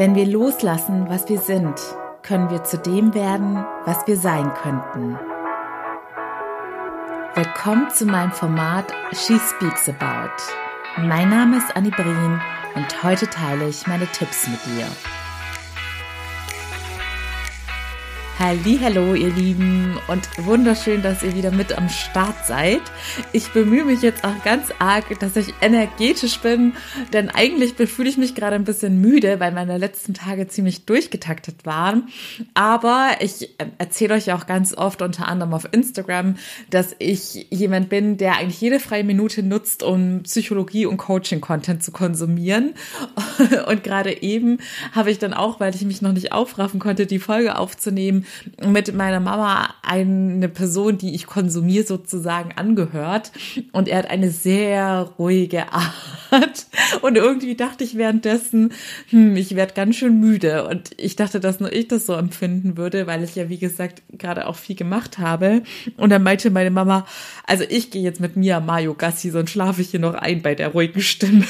Wenn wir loslassen, was wir sind, können wir zu dem werden, was wir sein könnten. Willkommen zu meinem Format She Speaks About. Mein Name ist Annie Brien und heute teile ich meine Tipps mit dir. Hallo, ihr Lieben und wunderschön, dass ihr wieder mit am Start seid. Ich bemühe mich jetzt auch ganz arg, dass ich energetisch bin, denn eigentlich fühle ich mich gerade ein bisschen müde, weil meine letzten Tage ziemlich durchgetaktet waren. Aber ich äh, erzähle euch auch ganz oft, unter anderem auf Instagram, dass ich jemand bin, der eigentlich jede freie Minute nutzt, um Psychologie und Coaching-Content zu konsumieren. Und gerade eben habe ich dann auch, weil ich mich noch nicht aufraffen konnte, die Folge aufzunehmen, mit meiner Mama eine Person, die ich konsumiere, sozusagen angehört. Und er hat eine sehr ruhige Art. Und irgendwie dachte ich währenddessen, hm, ich werde ganz schön müde. Und ich dachte, dass nur ich das so empfinden würde, weil ich ja, wie gesagt, gerade auch viel gemacht habe. Und dann meinte meine Mama, also ich gehe jetzt mit Mia Mayo Gassi, sonst schlafe ich hier noch ein bei der ruhigen Stimme.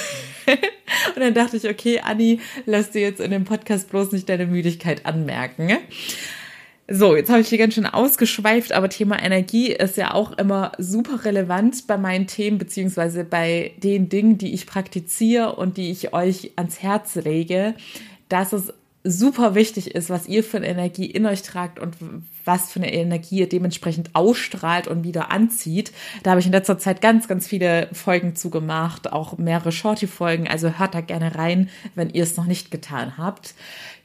Und dann dachte ich, okay, Anni, lass dir jetzt in dem Podcast bloß nicht deine Müdigkeit anmerken. So, jetzt habe ich hier ganz schön ausgeschweift, aber Thema Energie ist ja auch immer super relevant bei meinen Themen, beziehungsweise bei den Dingen, die ich praktiziere und die ich euch ans Herz lege, dass es super wichtig ist, was ihr für eine Energie in euch tragt und was für eine Energie ihr dementsprechend ausstrahlt und wieder anzieht. Da habe ich in letzter Zeit ganz, ganz viele Folgen zugemacht, auch mehrere Shorty-Folgen. Also hört da gerne rein, wenn ihr es noch nicht getan habt.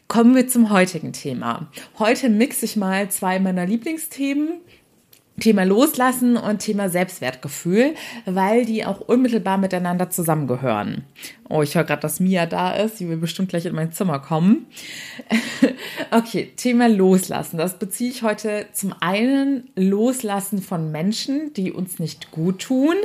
Kommen wir zum heutigen Thema. Heute mixe ich mal zwei meiner Lieblingsthemen. Thema Loslassen und Thema Selbstwertgefühl, weil die auch unmittelbar miteinander zusammengehören. Oh, ich höre gerade, dass Mia da ist. Sie will bestimmt gleich in mein Zimmer kommen. okay, Thema Loslassen. Das beziehe ich heute zum einen Loslassen von Menschen, die uns nicht gut tun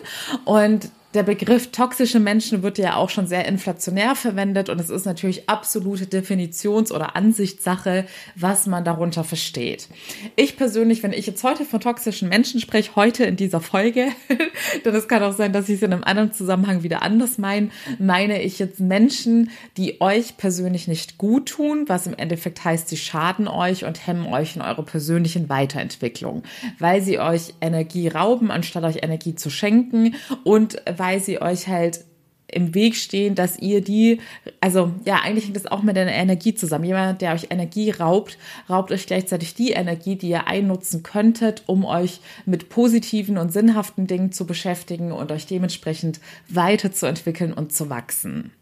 und der Begriff toxische Menschen wird ja auch schon sehr inflationär verwendet und es ist natürlich absolute Definitions- oder Ansichtssache, was man darunter versteht. Ich persönlich, wenn ich jetzt heute von toxischen Menschen spreche, heute in dieser Folge, denn es kann auch sein, dass ich es in einem anderen Zusammenhang wieder anders meine, meine ich jetzt Menschen, die euch persönlich nicht gut tun, was im Endeffekt heißt, sie schaden euch und hemmen euch in eurer persönlichen Weiterentwicklung, weil sie euch Energie rauben, anstatt euch Energie zu schenken und weil sie euch halt im Weg stehen, dass ihr die, also ja, eigentlich hängt das auch mit der Energie zusammen. Jemand, der euch Energie raubt, raubt euch gleichzeitig die Energie, die ihr einnutzen könntet, um euch mit positiven und sinnhaften Dingen zu beschäftigen und euch dementsprechend weiterzuentwickeln und zu wachsen.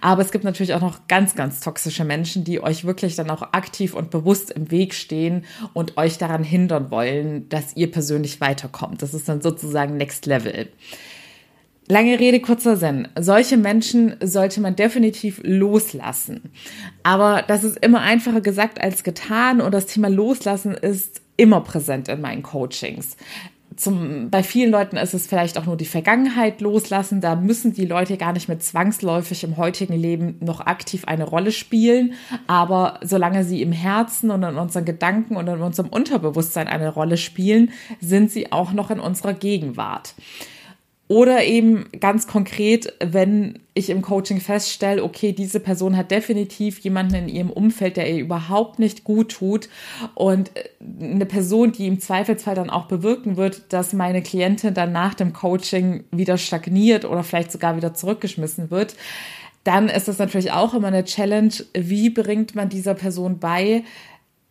Aber es gibt natürlich auch noch ganz, ganz toxische Menschen, die euch wirklich dann auch aktiv und bewusst im Weg stehen und euch daran hindern wollen, dass ihr persönlich weiterkommt. Das ist dann sozusagen Next Level. Lange Rede, kurzer Sinn. Solche Menschen sollte man definitiv loslassen. Aber das ist immer einfacher gesagt als getan und das Thema Loslassen ist immer präsent in meinen Coachings. Zum, bei vielen Leuten ist es vielleicht auch nur die Vergangenheit loslassen. Da müssen die Leute gar nicht mehr zwangsläufig im heutigen Leben noch aktiv eine Rolle spielen. Aber solange sie im Herzen und in unseren Gedanken und in unserem Unterbewusstsein eine Rolle spielen, sind sie auch noch in unserer Gegenwart. Oder eben ganz konkret, wenn ich im Coaching feststelle, okay, diese Person hat definitiv jemanden in ihrem Umfeld, der ihr überhaupt nicht gut tut und eine Person, die im Zweifelsfall dann auch bewirken wird, dass meine Klientin dann nach dem Coaching wieder stagniert oder vielleicht sogar wieder zurückgeschmissen wird, dann ist das natürlich auch immer eine Challenge. Wie bringt man dieser Person bei,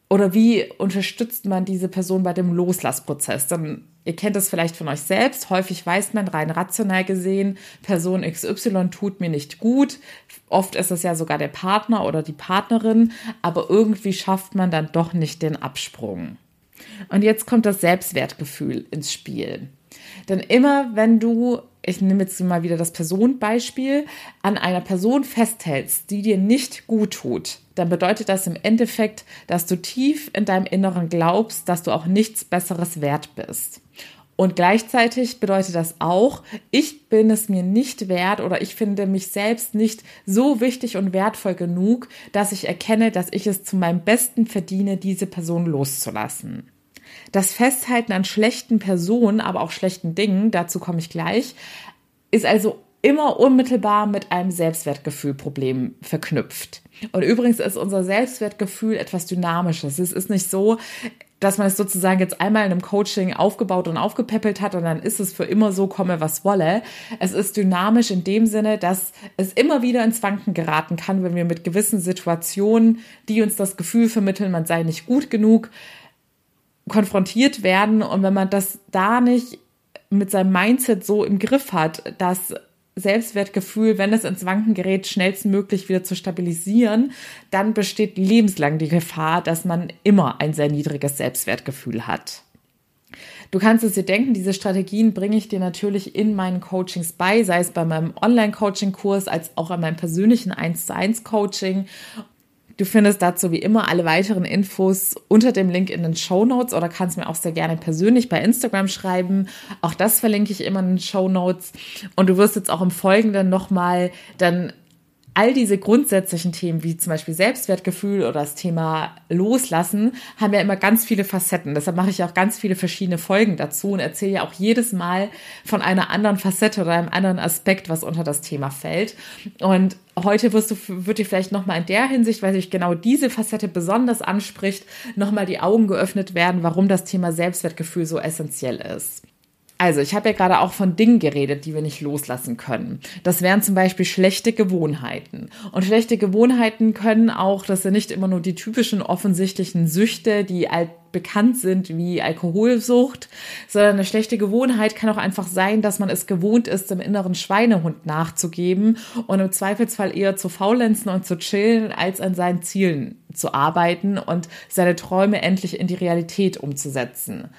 oder wie unterstützt man diese Person bei dem Loslassprozess? Dann, ihr kennt das vielleicht von euch selbst. Häufig weiß man rein rational gesehen, Person XY tut mir nicht gut. Oft ist es ja sogar der Partner oder die Partnerin, aber irgendwie schafft man dann doch nicht den Absprung. Und jetzt kommt das Selbstwertgefühl ins Spiel. Denn immer wenn du, ich nehme jetzt mal wieder das Personenbeispiel, an einer Person festhältst, die dir nicht gut tut, dann bedeutet das im Endeffekt, dass du tief in deinem Inneren glaubst, dass du auch nichts Besseres wert bist. Und gleichzeitig bedeutet das auch, ich bin es mir nicht wert oder ich finde mich selbst nicht so wichtig und wertvoll genug, dass ich erkenne, dass ich es zu meinem Besten verdiene, diese Person loszulassen. Das Festhalten an schlechten Personen, aber auch schlechten Dingen, dazu komme ich gleich, ist also immer unmittelbar mit einem Selbstwertgefühlproblem verknüpft. Und übrigens ist unser Selbstwertgefühl etwas Dynamisches. Es ist nicht so, dass man es sozusagen jetzt einmal in einem Coaching aufgebaut und aufgepäppelt hat und dann ist es für immer so, komme was wolle. Es ist dynamisch in dem Sinne, dass es immer wieder ins Wanken geraten kann, wenn wir mit gewissen Situationen, die uns das Gefühl vermitteln, man sei nicht gut genug, konfrontiert werden. Und wenn man das da nicht mit seinem Mindset so im Griff hat, dass Selbstwertgefühl, wenn es ins Wanken gerät, schnellstmöglich wieder zu stabilisieren, dann besteht lebenslang die Gefahr, dass man immer ein sehr niedriges Selbstwertgefühl hat. Du kannst es dir denken, diese Strategien bringe ich dir natürlich in meinen Coachings bei, sei es bei meinem Online-Coaching-Kurs als auch an meinem persönlichen 1 zu 1 Coaching. Du findest dazu wie immer alle weiteren Infos unter dem Link in den Show Notes oder kannst mir auch sehr gerne persönlich bei Instagram schreiben. Auch das verlinke ich immer in den Show Notes. Und du wirst jetzt auch im Folgenden nochmal dann all diese grundsätzlichen Themen, wie zum Beispiel Selbstwertgefühl oder das Thema Loslassen, haben ja immer ganz viele Facetten. Deshalb mache ich auch ganz viele verschiedene Folgen dazu und erzähle ja auch jedes Mal von einer anderen Facette oder einem anderen Aspekt, was unter das Thema fällt. Und heute wirst du, wird dir vielleicht nochmal in der Hinsicht, weil sich genau diese Facette besonders anspricht, nochmal die Augen geöffnet werden, warum das Thema Selbstwertgefühl so essentiell ist. Also, ich habe ja gerade auch von Dingen geredet, die wir nicht loslassen können. Das wären zum Beispiel schlechte Gewohnheiten. Und schlechte Gewohnheiten können auch, das sind nicht immer nur die typischen offensichtlichen Süchte, die bekannt sind wie Alkoholsucht, sondern eine schlechte Gewohnheit kann auch einfach sein, dass man es gewohnt ist, dem inneren Schweinehund nachzugeben und im Zweifelsfall eher zu faulenzen und zu chillen, als an seinen Zielen zu arbeiten und seine Träume endlich in die Realität umzusetzen.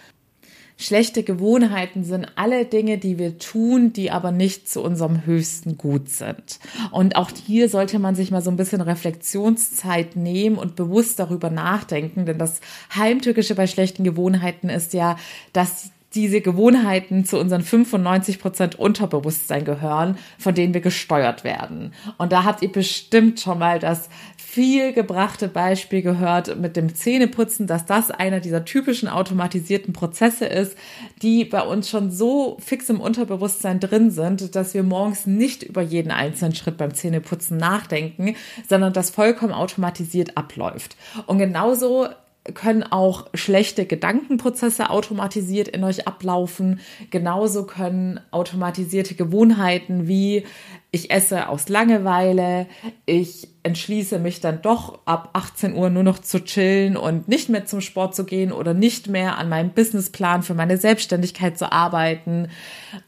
Schlechte Gewohnheiten sind alle Dinge, die wir tun, die aber nicht zu unserem höchsten Gut sind. Und auch hier sollte man sich mal so ein bisschen Reflexionszeit nehmen und bewusst darüber nachdenken, denn das Heimtückische bei schlechten Gewohnheiten ist ja, dass diese Gewohnheiten zu unseren 95 Prozent Unterbewusstsein gehören, von denen wir gesteuert werden. Und da habt ihr bestimmt schon mal das viel gebrachte Beispiel gehört mit dem Zähneputzen, dass das einer dieser typischen automatisierten Prozesse ist, die bei uns schon so fix im Unterbewusstsein drin sind, dass wir morgens nicht über jeden einzelnen Schritt beim Zähneputzen nachdenken, sondern das vollkommen automatisiert abläuft. Und genauso können auch schlechte Gedankenprozesse automatisiert in euch ablaufen. Genauso können automatisierte Gewohnheiten wie ich esse aus Langeweile, ich entschließe mich dann doch ab 18 Uhr nur noch zu chillen und nicht mehr zum Sport zu gehen oder nicht mehr an meinem Businessplan für meine Selbstständigkeit zu arbeiten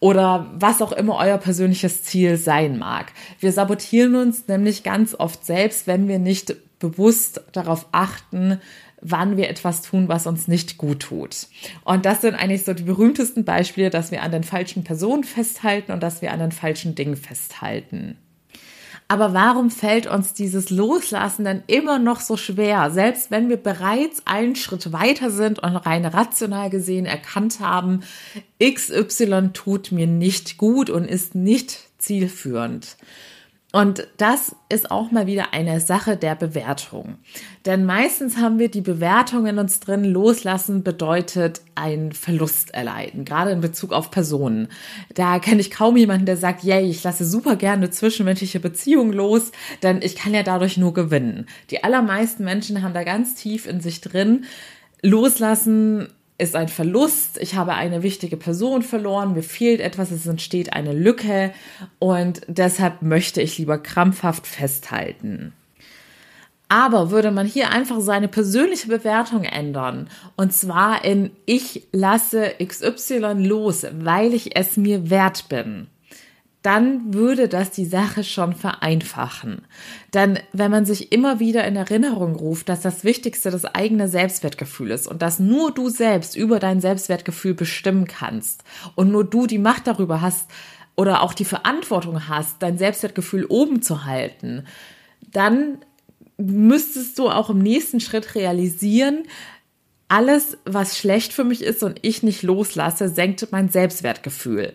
oder was auch immer euer persönliches Ziel sein mag. Wir sabotieren uns nämlich ganz oft selbst, wenn wir nicht bewusst darauf achten, wann wir etwas tun, was uns nicht gut tut. Und das sind eigentlich so die berühmtesten Beispiele, dass wir an den falschen Personen festhalten und dass wir an den falschen Dingen festhalten. Aber warum fällt uns dieses Loslassen dann immer noch so schwer, selbst wenn wir bereits einen Schritt weiter sind und rein rational gesehen erkannt haben, XY tut mir nicht gut und ist nicht zielführend? Und das ist auch mal wieder eine Sache der Bewertung. Denn meistens haben wir die Bewertung in uns drin, loslassen bedeutet einen Verlust erleiden, gerade in Bezug auf Personen. Da kenne ich kaum jemanden, der sagt, yay, ich lasse super gerne zwischenmenschliche Beziehungen los, denn ich kann ja dadurch nur gewinnen. Die allermeisten Menschen haben da ganz tief in sich drin, loslassen ist ein Verlust, ich habe eine wichtige Person verloren, mir fehlt etwas, es entsteht eine Lücke. Und deshalb möchte ich lieber krampfhaft festhalten. Aber würde man hier einfach seine persönliche Bewertung ändern, und zwar in ich lasse XY los, weil ich es mir wert bin, dann würde das die Sache schon vereinfachen. Denn wenn man sich immer wieder in Erinnerung ruft, dass das Wichtigste das eigene Selbstwertgefühl ist und dass nur du selbst über dein Selbstwertgefühl bestimmen kannst und nur du die Macht darüber hast oder auch die Verantwortung hast, dein Selbstwertgefühl oben zu halten, dann müsstest du auch im nächsten Schritt realisieren, alles, was schlecht für mich ist und ich nicht loslasse, senkt mein Selbstwertgefühl.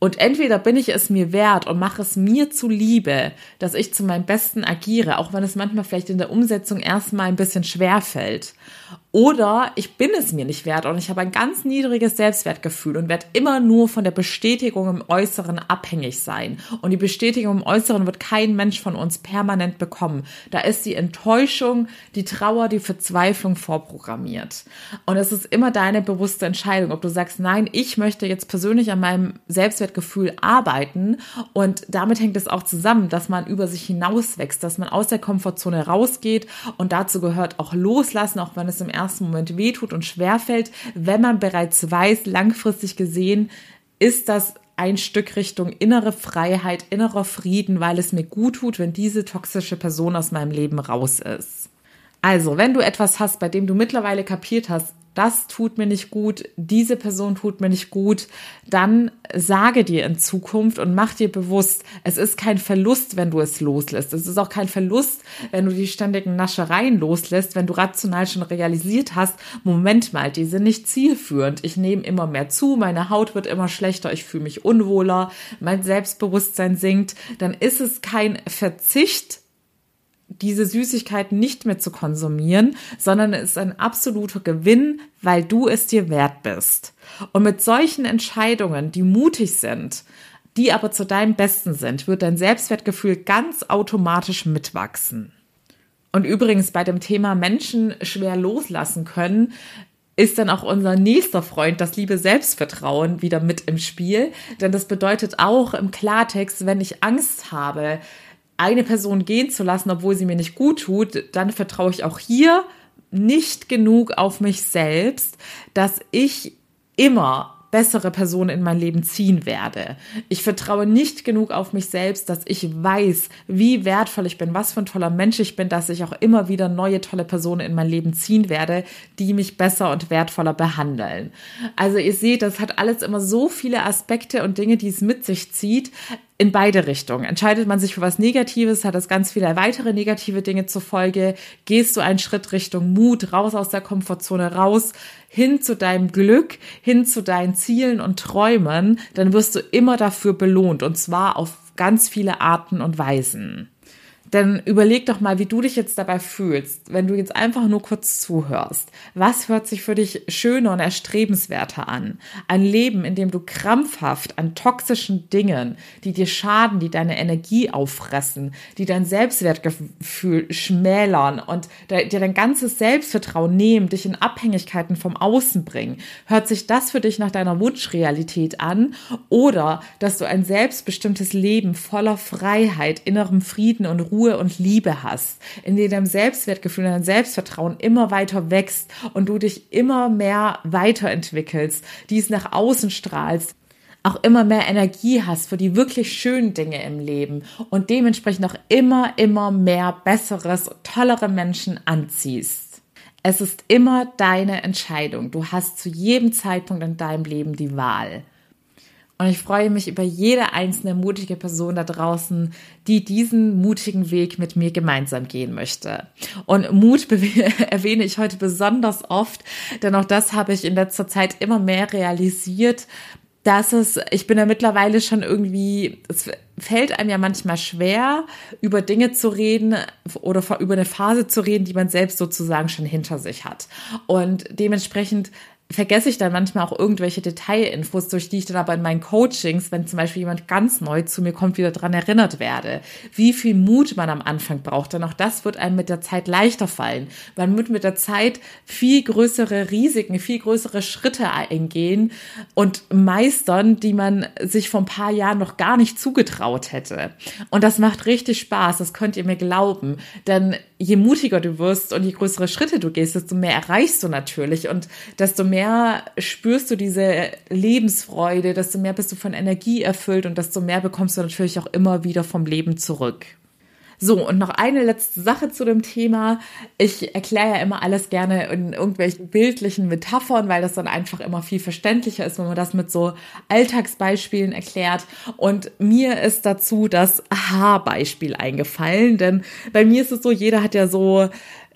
Und entweder bin ich es mir wert und mache es mir zuliebe, dass ich zu meinem Besten agiere, auch wenn es manchmal vielleicht in der Umsetzung erstmal ein bisschen schwer fällt. Oder ich bin es mir nicht wert und ich habe ein ganz niedriges Selbstwertgefühl und werde immer nur von der Bestätigung im Äußeren abhängig sein. Und die Bestätigung im Äußeren wird kein Mensch von uns permanent bekommen. Da ist die Enttäuschung, die Trauer, die Verzweiflung vorprogrammiert. Und es ist immer deine bewusste Entscheidung, ob du sagst, nein, ich möchte jetzt persönlich an meinem Selbstwertgefühl arbeiten. Und damit hängt es auch zusammen, dass man über sich hinauswächst, dass man aus der Komfortzone rausgeht. Und dazu gehört auch loslassen, auch wenn es im ersten Moment wehtut und schwerfällt, wenn man bereits weiß, langfristig gesehen, ist das ein Stück Richtung innere Freiheit, innerer Frieden, weil es mir gut tut, wenn diese toxische Person aus meinem Leben raus ist. Also, wenn du etwas hast, bei dem du mittlerweile kapiert hast, das tut mir nicht gut, diese Person tut mir nicht gut, dann sage dir in Zukunft und mach dir bewusst, es ist kein Verlust, wenn du es loslässt. Es ist auch kein Verlust, wenn du die ständigen Naschereien loslässt, wenn du rational schon realisiert hast, Moment mal, die sind nicht zielführend. Ich nehme immer mehr zu, meine Haut wird immer schlechter, ich fühle mich unwohler, mein Selbstbewusstsein sinkt. Dann ist es kein Verzicht diese Süßigkeiten nicht mehr zu konsumieren, sondern es ist ein absoluter Gewinn, weil du es dir wert bist. Und mit solchen Entscheidungen, die mutig sind, die aber zu deinem Besten sind, wird dein Selbstwertgefühl ganz automatisch mitwachsen. Und übrigens bei dem Thema Menschen schwer loslassen können, ist dann auch unser nächster Freund, das liebe Selbstvertrauen, wieder mit im Spiel. Denn das bedeutet auch im Klartext, wenn ich Angst habe, eine Person gehen zu lassen, obwohl sie mir nicht gut tut, dann vertraue ich auch hier nicht genug auf mich selbst, dass ich immer bessere Person in mein Leben ziehen werde. Ich vertraue nicht genug auf mich selbst, dass ich weiß, wie wertvoll ich bin, was für ein toller Mensch ich bin, dass ich auch immer wieder neue tolle Personen in mein Leben ziehen werde, die mich besser und wertvoller behandeln. Also ihr seht, das hat alles immer so viele Aspekte und Dinge, die es mit sich zieht in beide Richtungen. Entscheidet man sich für was Negatives, hat das ganz viele weitere negative Dinge zur Folge. Gehst du einen Schritt Richtung Mut, raus aus der Komfortzone, raus, hin zu deinem Glück, hin zu deinen Zielen und Träumen, dann wirst du immer dafür belohnt und zwar auf ganz viele Arten und Weisen. Denn überleg doch mal, wie du dich jetzt dabei fühlst, wenn du jetzt einfach nur kurz zuhörst. Was hört sich für dich schöner und erstrebenswerter an? Ein Leben, in dem du krampfhaft an toxischen Dingen, die dir schaden, die deine Energie auffressen, die dein Selbstwertgefühl schmälern und dir dein ganzes Selbstvertrauen nehmen, dich in Abhängigkeiten vom Außen bringen. Hört sich das für dich nach deiner Wunschrealität an? Oder dass du ein selbstbestimmtes Leben voller Freiheit, innerem Frieden und Ruhe Ruhe und Liebe hast, in dem dein Selbstwertgefühl, dein Selbstvertrauen immer weiter wächst und du dich immer mehr weiterentwickelst, dies nach außen strahlst, auch immer mehr Energie hast für die wirklich schönen Dinge im Leben und dementsprechend auch immer, immer mehr besseres, tollere Menschen anziehst. Es ist immer deine Entscheidung. Du hast zu jedem Zeitpunkt in deinem Leben die Wahl. Und ich freue mich über jede einzelne mutige Person da draußen, die diesen mutigen Weg mit mir gemeinsam gehen möchte. Und Mut erwähne ich heute besonders oft, denn auch das habe ich in letzter Zeit immer mehr realisiert, dass es, ich bin ja mittlerweile schon irgendwie, es fällt einem ja manchmal schwer, über Dinge zu reden oder über eine Phase zu reden, die man selbst sozusagen schon hinter sich hat. Und dementsprechend vergesse ich dann manchmal auch irgendwelche Detailinfos, durch die ich dann aber in meinen Coachings, wenn zum Beispiel jemand ganz neu zu mir kommt, wieder dran erinnert werde, wie viel Mut man am Anfang braucht. Denn auch das wird einem mit der Zeit leichter fallen. Man wird mit der Zeit viel größere Risiken, viel größere Schritte eingehen und meistern, die man sich vor ein paar Jahren noch gar nicht zugetraut hätte. Und das macht richtig Spaß, das könnt ihr mir glauben. Denn je mutiger du wirst und je größere Schritte du gehst, desto mehr erreichst du natürlich und desto mehr spürst du diese Lebensfreude, desto mehr bist du von Energie erfüllt und desto mehr bekommst du natürlich auch immer wieder vom Leben zurück. So, und noch eine letzte Sache zu dem Thema. Ich erkläre ja immer alles gerne in irgendwelchen bildlichen Metaphern, weil das dann einfach immer viel verständlicher ist, wenn man das mit so Alltagsbeispielen erklärt. Und mir ist dazu das Haarbeispiel eingefallen, denn bei mir ist es so, jeder hat ja so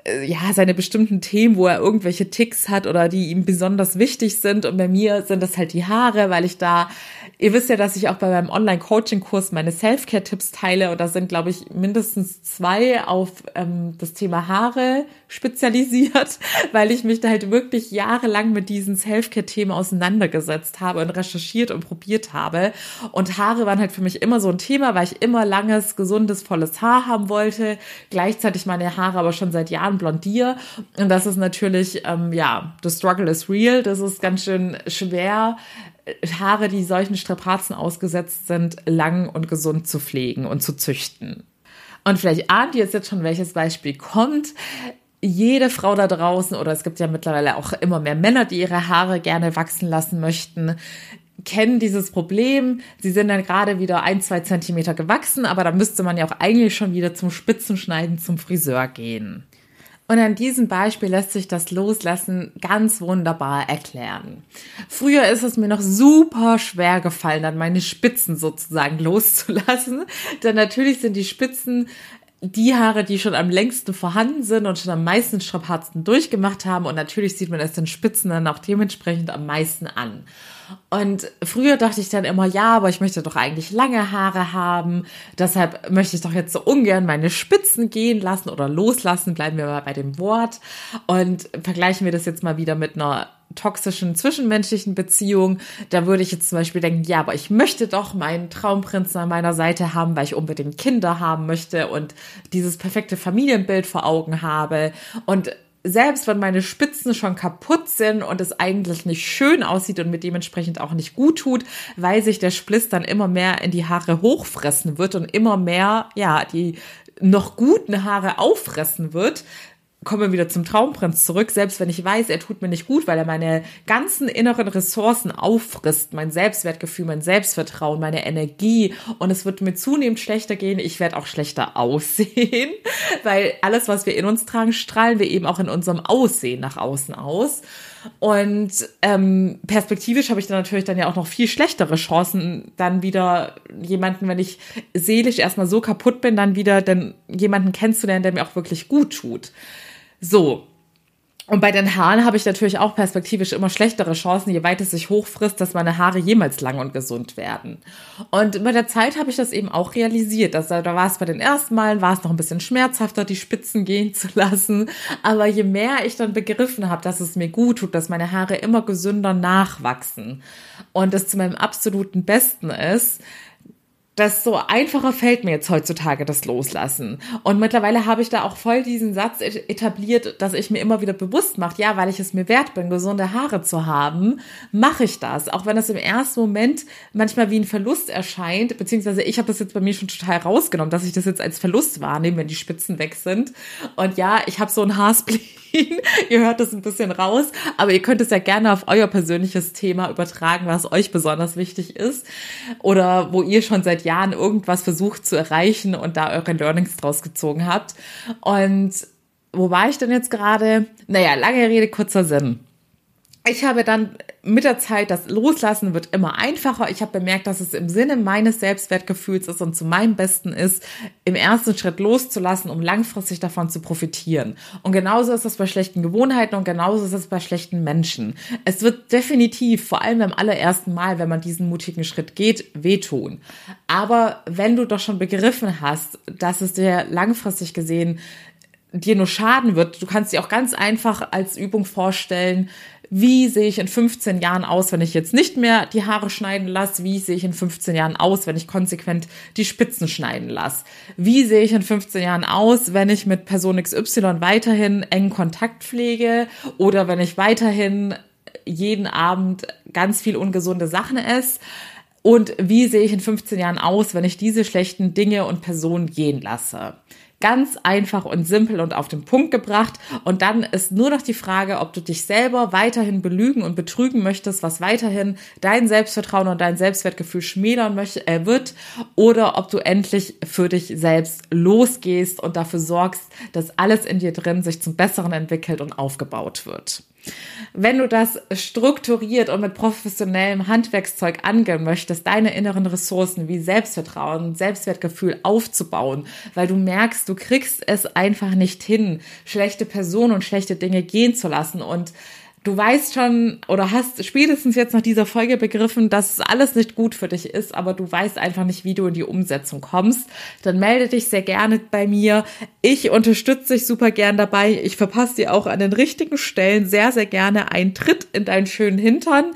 ja, seine bestimmten Themen, wo er irgendwelche Ticks hat oder die ihm besonders wichtig sind. Und bei mir sind das halt die Haare, weil ich da, ihr wisst ja, dass ich auch bei meinem Online-Coaching-Kurs meine Self-Care-Tipps teile und da sind, glaube ich, mindestens zwei auf ähm, das Thema Haare spezialisiert, weil ich mich da halt wirklich jahrelang mit diesen Self-Care-Themen auseinandergesetzt habe und recherchiert und probiert habe. Und Haare waren halt für mich immer so ein Thema, weil ich immer langes, gesundes, volles Haar haben wollte. Gleichzeitig meine Haare aber schon seit Jahren blondier. Und das ist natürlich, ähm, ja, the struggle is real. Das ist ganz schön schwer, Haare, die solchen Strapazen ausgesetzt sind, lang und gesund zu pflegen und zu züchten. Und vielleicht ahnt ihr jetzt schon, welches Beispiel kommt jede Frau da draußen, oder es gibt ja mittlerweile auch immer mehr Männer, die ihre Haare gerne wachsen lassen möchten, kennen dieses Problem. Sie sind dann gerade wieder ein, zwei Zentimeter gewachsen, aber da müsste man ja auch eigentlich schon wieder zum Spitzenschneiden zum Friseur gehen. Und an diesem Beispiel lässt sich das Loslassen ganz wunderbar erklären. Früher ist es mir noch super schwer gefallen, dann meine Spitzen sozusagen loszulassen. Denn natürlich sind die Spitzen die Haare, die schon am längsten vorhanden sind und schon am meisten Strapazen durchgemacht haben. Und natürlich sieht man es den Spitzen dann auch dementsprechend am meisten an. Und früher dachte ich dann immer, ja, aber ich möchte doch eigentlich lange Haare haben. Deshalb möchte ich doch jetzt so ungern meine Spitzen gehen lassen oder loslassen. Bleiben wir mal bei dem Wort. Und vergleichen wir das jetzt mal wieder mit einer toxischen zwischenmenschlichen Beziehung, da würde ich jetzt zum Beispiel denken, ja, aber ich möchte doch meinen Traumprinzen an meiner Seite haben, weil ich unbedingt Kinder haben möchte und dieses perfekte Familienbild vor Augen habe. Und selbst wenn meine Spitzen schon kaputt sind und es eigentlich nicht schön aussieht und mir dementsprechend auch nicht gut tut, weil sich der Spliss dann immer mehr in die Haare hochfressen wird und immer mehr, ja, die noch guten Haare auffressen wird, kommen wir wieder zum Traumprinz zurück, selbst wenn ich weiß, er tut mir nicht gut, weil er meine ganzen inneren Ressourcen auffrisst, mein Selbstwertgefühl, mein Selbstvertrauen, meine Energie und es wird mir zunehmend schlechter gehen, ich werde auch schlechter aussehen, weil alles, was wir in uns tragen, strahlen wir eben auch in unserem Aussehen nach außen aus. Und ähm, perspektivisch habe ich dann natürlich dann ja auch noch viel schlechtere Chancen, dann wieder jemanden, wenn ich seelisch erstmal so kaputt bin, dann wieder dann jemanden kennenzulernen, der mir auch wirklich gut tut. So. Und bei den Haaren habe ich natürlich auch perspektivisch immer schlechtere Chancen, je weiter es sich hochfrisst, dass meine Haare jemals lang und gesund werden. Und mit der Zeit habe ich das eben auch realisiert. Dass, da war es bei den ersten Malen, war es noch ein bisschen schmerzhafter, die Spitzen gehen zu lassen. Aber je mehr ich dann begriffen habe, dass es mir gut tut, dass meine Haare immer gesünder nachwachsen und es zu meinem absoluten Besten ist, das so einfacher fällt mir jetzt heutzutage das Loslassen. Und mittlerweile habe ich da auch voll diesen Satz etabliert, dass ich mir immer wieder bewusst mache, ja, weil ich es mir wert bin, gesunde Haare zu haben, mache ich das. Auch wenn es im ersten Moment manchmal wie ein Verlust erscheint, beziehungsweise ich habe das jetzt bei mir schon total rausgenommen, dass ich das jetzt als Verlust wahrnehme, wenn die Spitzen weg sind. Und ja, ich habe so ein Haarspleen. ihr hört das ein bisschen raus, aber ihr könnt es ja gerne auf euer persönliches Thema übertragen, was euch besonders wichtig ist oder wo ihr schon seit Jahren irgendwas versucht zu erreichen und da eure Learnings draus gezogen habt. Und wo war ich denn jetzt gerade? Naja, lange Rede, kurzer Sinn ich habe dann mit der Zeit, das Loslassen wird immer einfacher. Ich habe bemerkt, dass es im Sinne meines Selbstwertgefühls ist und zu meinem Besten ist, im ersten Schritt loszulassen, um langfristig davon zu profitieren. Und genauso ist es bei schlechten Gewohnheiten und genauso ist es bei schlechten Menschen. Es wird definitiv, vor allem beim allerersten Mal, wenn man diesen mutigen Schritt geht, wehtun. Aber wenn du doch schon begriffen hast, dass es dir langfristig gesehen dir nur schaden wird, du kannst dir auch ganz einfach als Übung vorstellen, wie sehe ich in 15 Jahren aus, wenn ich jetzt nicht mehr die Haare schneiden lasse? Wie sehe ich in 15 Jahren aus, wenn ich konsequent die Spitzen schneiden lasse? Wie sehe ich in 15 Jahren aus, wenn ich mit Person XY weiterhin engen Kontakt pflege oder wenn ich weiterhin jeden Abend ganz viel ungesunde Sachen esse? Und wie sehe ich in 15 Jahren aus, wenn ich diese schlechten Dinge und Personen gehen lasse? Ganz einfach und simpel und auf den Punkt gebracht. Und dann ist nur noch die Frage, ob du dich selber weiterhin belügen und betrügen möchtest, was weiterhin dein Selbstvertrauen und dein Selbstwertgefühl schmälern möchte, äh, wird, oder ob du endlich für dich selbst losgehst und dafür sorgst, dass alles in dir drin sich zum Besseren entwickelt und aufgebaut wird. Wenn du das strukturiert und mit professionellem Handwerkszeug angehen möchtest, deine inneren Ressourcen wie Selbstvertrauen, Selbstwertgefühl aufzubauen, weil du merkst, du kriegst es einfach nicht hin, schlechte Personen und schlechte Dinge gehen zu lassen. Und du weißt schon oder hast spätestens jetzt nach dieser Folge begriffen, dass alles nicht gut für dich ist, aber du weißt einfach nicht, wie du in die Umsetzung kommst, dann melde dich sehr gerne bei mir. Ich unterstütze dich super gern dabei. Ich verpasse dir auch an den richtigen Stellen sehr, sehr gerne einen Tritt in deinen schönen Hintern.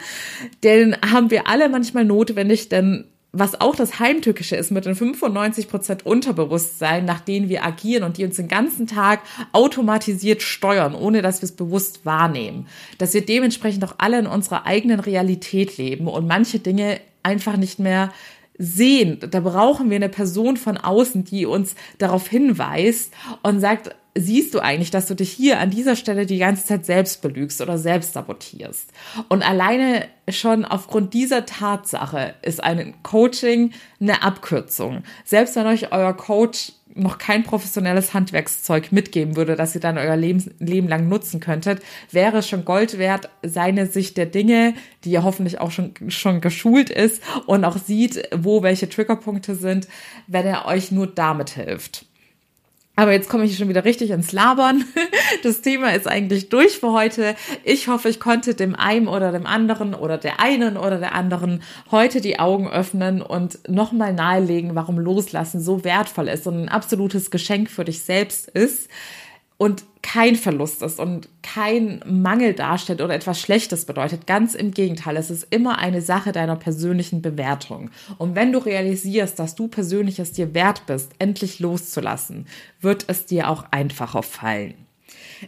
Den haben wir alle manchmal notwendig, denn was auch das Heimtückische ist mit den 95 Prozent Unterbewusstsein, nach denen wir agieren und die uns den ganzen Tag automatisiert steuern, ohne dass wir es bewusst wahrnehmen. Dass wir dementsprechend auch alle in unserer eigenen Realität leben und manche Dinge einfach nicht mehr sehen. Da brauchen wir eine Person von außen, die uns darauf hinweist und sagt, siehst du eigentlich, dass du dich hier an dieser Stelle die ganze Zeit selbst belügst oder selbst sabotierst. Und alleine schon aufgrund dieser Tatsache ist ein Coaching eine Abkürzung. Selbst wenn euch euer Coach noch kein professionelles Handwerkszeug mitgeben würde, das ihr dann euer Leben, Leben lang nutzen könntet, wäre es schon Gold wert, seine Sicht der Dinge, die ja hoffentlich auch schon, schon geschult ist und auch sieht, wo welche Triggerpunkte sind, wenn er euch nur damit hilft. Aber jetzt komme ich schon wieder richtig ins Labern. Das Thema ist eigentlich durch für heute. Ich hoffe, ich konnte dem einen oder dem anderen oder der einen oder der anderen heute die Augen öffnen und nochmal nahelegen, warum Loslassen so wertvoll ist und ein absolutes Geschenk für dich selbst ist und kein Verlust ist und kein Mangel darstellt oder etwas Schlechtes bedeutet. Ganz im Gegenteil, es ist immer eine Sache deiner persönlichen Bewertung. Und wenn du realisierst, dass du persönlich es dir wert bist, endlich loszulassen, wird es dir auch einfacher fallen.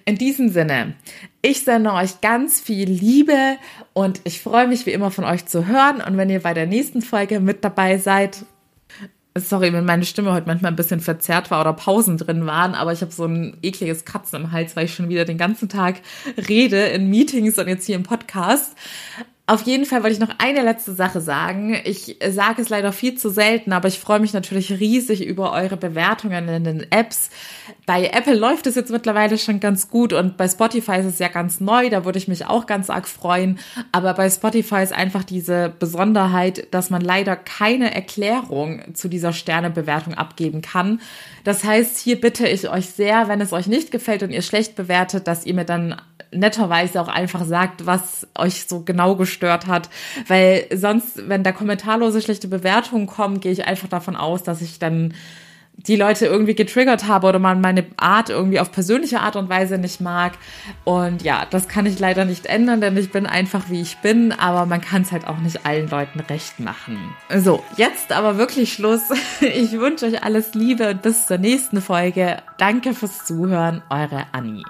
In diesem Sinne, ich sende euch ganz viel Liebe und ich freue mich wie immer von euch zu hören. Und wenn ihr bei der nächsten Folge mit dabei seid, Sorry, wenn meine Stimme heute manchmal ein bisschen verzerrt war oder Pausen drin waren, aber ich habe so ein ekliges Katzen im Hals, weil ich schon wieder den ganzen Tag rede in Meetings und jetzt hier im Podcast. Auf jeden Fall wollte ich noch eine letzte Sache sagen. Ich sage es leider viel zu selten, aber ich freue mich natürlich riesig über eure Bewertungen in den Apps. Bei Apple läuft es jetzt mittlerweile schon ganz gut und bei Spotify ist es ja ganz neu, da würde ich mich auch ganz arg freuen. Aber bei Spotify ist einfach diese Besonderheit, dass man leider keine Erklärung zu dieser Sternebewertung abgeben kann. Das heißt, hier bitte ich euch sehr, wenn es euch nicht gefällt und ihr schlecht bewertet, dass ihr mir dann netterweise auch einfach sagt, was euch so genau gestört hat. Weil sonst, wenn da kommentarlose schlechte Bewertungen kommen, gehe ich einfach davon aus, dass ich dann die Leute irgendwie getriggert habe oder man meine Art irgendwie auf persönliche Art und Weise nicht mag. Und ja, das kann ich leider nicht ändern, denn ich bin einfach wie ich bin, aber man kann es halt auch nicht allen Leuten recht machen. So, jetzt aber wirklich Schluss. Ich wünsche euch alles Liebe und bis zur nächsten Folge. Danke fürs Zuhören, eure Annie.